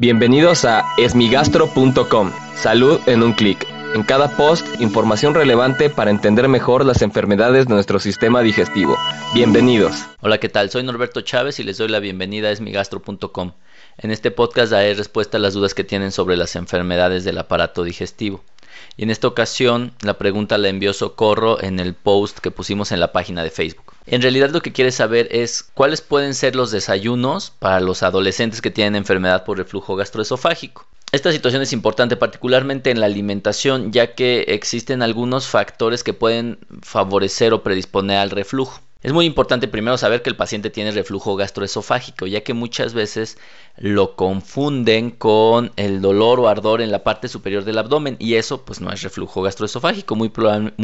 Bienvenidos a esmigastro.com. Salud en un clic. En cada post, información relevante para entender mejor las enfermedades de nuestro sistema digestivo. Bienvenidos. Hola, ¿qué tal? Soy Norberto Chávez y les doy la bienvenida a esmigastro.com. En este podcast daré respuesta a las dudas que tienen sobre las enfermedades del aparato digestivo. Y en esta ocasión la pregunta la envió Socorro en el post que pusimos en la página de Facebook. En realidad lo que quiere saber es cuáles pueden ser los desayunos para los adolescentes que tienen enfermedad por reflujo gastroesofágico. Esta situación es importante particularmente en la alimentación ya que existen algunos factores que pueden favorecer o predisponer al reflujo. Es muy importante primero saber que el paciente tiene reflujo gastroesofágico, ya que muchas veces lo confunden con el dolor o ardor en la parte superior del abdomen y eso pues no es reflujo gastroesofágico, muy,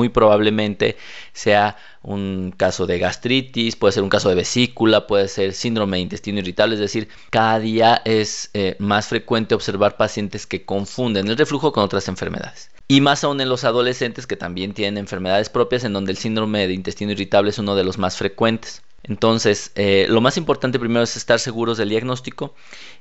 probablemente sea un caso de gastritis, puede ser un caso de vesícula, puede ser síndrome de intestino irritable, es decir, cada día es eh, más frecuente observar pacientes que confunden el reflujo con otras enfermedades. Y más aún en los adolescentes que también tienen enfermedades propias en donde el síndrome de intestino irritable es uno de los más frecuentes. Entonces, eh, lo más importante primero es estar seguros del diagnóstico.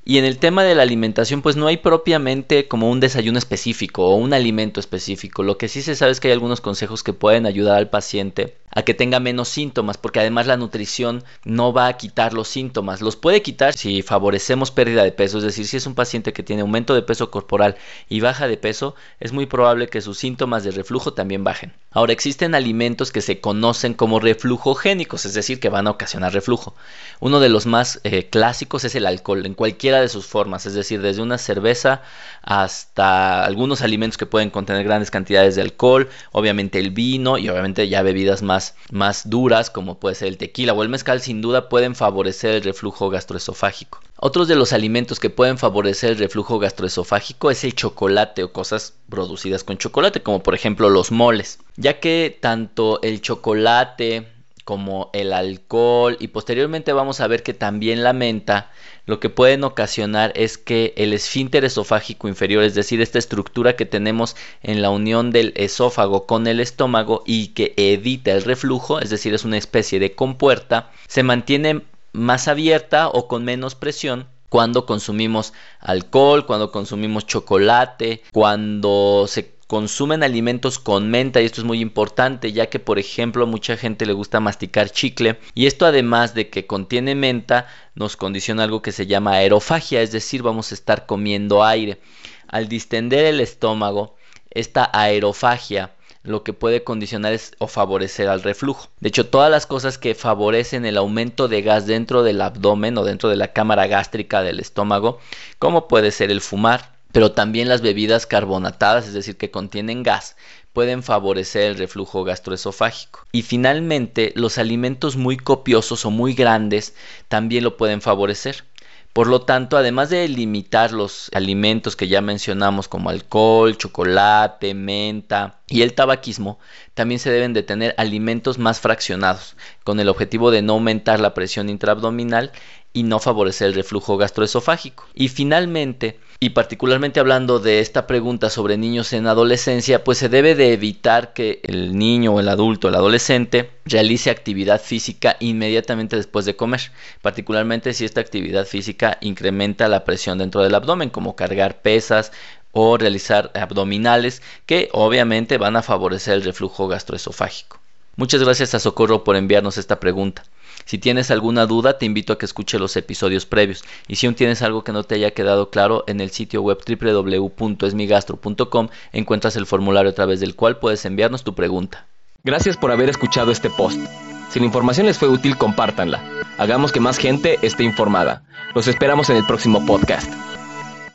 Y en el tema de la alimentación, pues no hay propiamente como un desayuno específico o un alimento específico. Lo que sí se sabe es que hay algunos consejos que pueden ayudar al paciente a que tenga menos síntomas, porque además la nutrición no va a quitar los síntomas. Los puede quitar si favorecemos pérdida de peso, es decir, si es un paciente que tiene aumento de peso corporal y baja de peso, es muy probable que sus síntomas de reflujo también bajen. Ahora, existen alimentos que se conocen como reflujogénicos, es decir, que van a ocasionar reflujo. Uno de los más eh, clásicos es el alcohol, en cualquiera de sus formas, es decir, desde una cerveza hasta algunos alimentos que pueden contener grandes cantidades de alcohol, obviamente el vino y obviamente ya bebidas más duras, como puede ser el tequila o el mezcal, sin duda pueden favorecer el reflujo gastroesofágico. Otros de los alimentos que pueden favorecer el reflujo gastroesofágico es el chocolate o cosas producidas con chocolate, como por ejemplo los moles, ya que tanto el chocolate, como el alcohol y posteriormente vamos a ver que también la menta lo que pueden ocasionar es que el esfínter esofágico inferior, es decir, esta estructura que tenemos en la unión del esófago con el estómago y que evita el reflujo, es decir, es una especie de compuerta, se mantiene más abierta o con menos presión cuando consumimos alcohol, cuando consumimos chocolate, cuando se consumen alimentos con menta y esto es muy importante ya que por ejemplo mucha gente le gusta masticar chicle y esto además de que contiene menta nos condiciona algo que se llama aerofagia es decir vamos a estar comiendo aire al distender el estómago esta aerofagia lo que puede condicionar es, o favorecer al reflujo. De hecho, todas las cosas que favorecen el aumento de gas dentro del abdomen o dentro de la cámara gástrica del estómago, como puede ser el fumar, pero también las bebidas carbonatadas, es decir, que contienen gas, pueden favorecer el reflujo gastroesofágico. Y finalmente, los alimentos muy copiosos o muy grandes también lo pueden favorecer. Por lo tanto, además de limitar los alimentos que ya mencionamos como alcohol, chocolate, menta y el tabaquismo, también se deben de tener alimentos más fraccionados, con el objetivo de no aumentar la presión intraabdominal y no favorecer el reflujo gastroesofágico. Y finalmente, y particularmente hablando de esta pregunta sobre niños en adolescencia, pues se debe de evitar que el niño el adulto, el adolescente, realice actividad física inmediatamente después de comer, particularmente si esta actividad física incrementa la presión dentro del abdomen, como cargar pesas o realizar abdominales, que obviamente van a favorecer el reflujo gastroesofágico. Muchas gracias a Socorro por enviarnos esta pregunta. Si tienes alguna duda, te invito a que escuche los episodios previos. Y si aún tienes algo que no te haya quedado claro, en el sitio web www.esmigastro.com encuentras el formulario a través del cual puedes enviarnos tu pregunta. Gracias por haber escuchado este post. Si la información les fue útil, compártanla. Hagamos que más gente esté informada. Los esperamos en el próximo podcast.